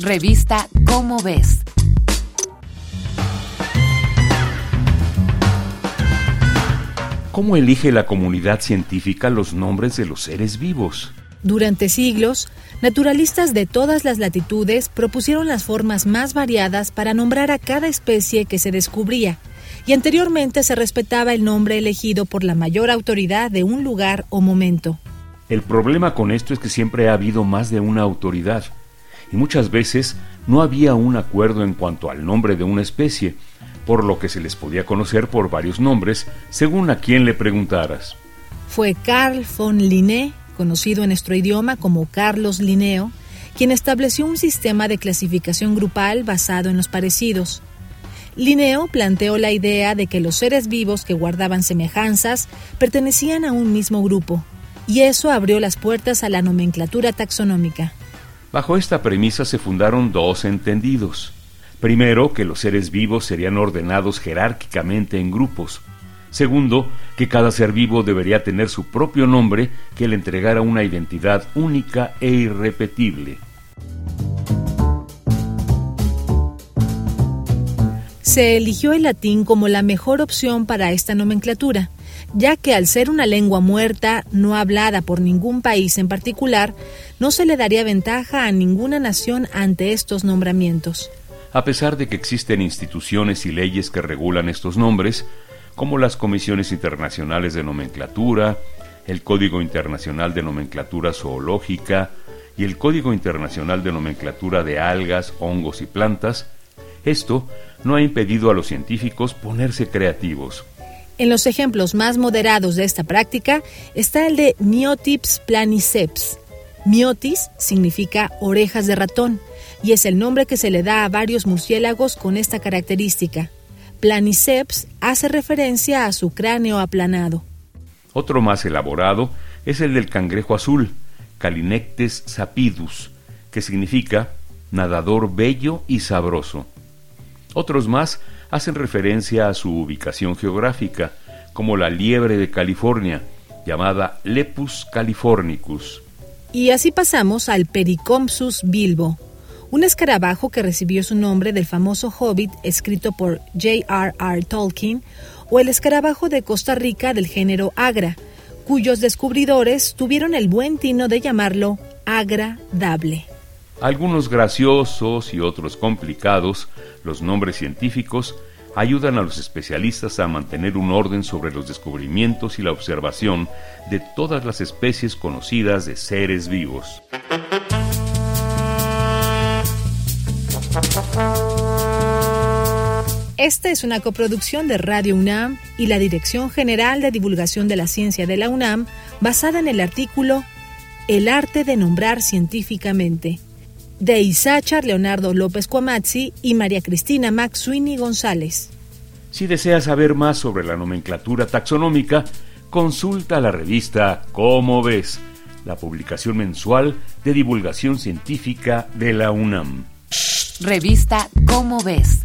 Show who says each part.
Speaker 1: Revista Cómo ves.
Speaker 2: ¿Cómo elige la comunidad científica los nombres de los seres vivos?
Speaker 3: Durante siglos, naturalistas de todas las latitudes propusieron las formas más variadas para nombrar a cada especie que se descubría, y anteriormente se respetaba el nombre elegido por la mayor autoridad de un lugar o momento.
Speaker 2: El problema con esto es que siempre ha habido más de una autoridad, y muchas veces no había un acuerdo en cuanto al nombre de una especie, por lo que se les podía conocer por varios nombres según a quien le preguntaras.
Speaker 3: Fue Carl von Linné, conocido en nuestro idioma como Carlos Linneo, quien estableció un sistema de clasificación grupal basado en los parecidos. Linneo planteó la idea de que los seres vivos que guardaban semejanzas pertenecían a un mismo grupo, y eso abrió las puertas a la nomenclatura taxonómica.
Speaker 2: Bajo esta premisa se fundaron dos entendidos. Primero, que los seres vivos serían ordenados jerárquicamente en grupos. Segundo, que cada ser vivo debería tener su propio nombre que le entregara una identidad única e irrepetible.
Speaker 3: Se eligió el latín como la mejor opción para esta nomenclatura, ya que al ser una lengua muerta, no hablada por ningún país en particular, no se le daría ventaja a ninguna nación ante estos nombramientos.
Speaker 2: A pesar de que existen instituciones y leyes que regulan estos nombres, como las comisiones internacionales de nomenclatura, el Código Internacional de Nomenclatura Zoológica y el Código Internacional de Nomenclatura de Algas, Hongos y Plantas, esto no ha impedido a los científicos ponerse creativos.
Speaker 3: En los ejemplos más moderados de esta práctica está el de Myotips planiceps. Myotis significa orejas de ratón y es el nombre que se le da a varios murciélagos con esta característica. Planiceps hace referencia a su cráneo aplanado.
Speaker 2: Otro más elaborado es el del cangrejo azul, Calinectes sapidus, que significa nadador bello y sabroso. Otros más hacen referencia a su ubicación geográfica, como la liebre de California, llamada Lepus californicus.
Speaker 3: Y así pasamos al Pericompsus bilbo, un escarabajo que recibió su nombre del famoso Hobbit escrito por J.R.R. Tolkien, o el escarabajo de Costa Rica del género Agra, cuyos descubridores tuvieron el buen tino de llamarlo agradable.
Speaker 2: Algunos graciosos y otros complicados, los nombres científicos ayudan a los especialistas a mantener un orden sobre los descubrimientos y la observación de todas las especies conocidas de seres vivos.
Speaker 3: Esta es una coproducción de Radio UNAM y la Dirección General de Divulgación de la Ciencia de la UNAM, basada en el artículo El arte de nombrar científicamente, de Isachar Leonardo López Cuamazzi y María Cristina Maxuini González.
Speaker 2: Si deseas saber más sobre la nomenclatura taxonómica, consulta la revista Cómo ves, la publicación mensual de divulgación científica de la UNAM.
Speaker 1: Revista Cómo ves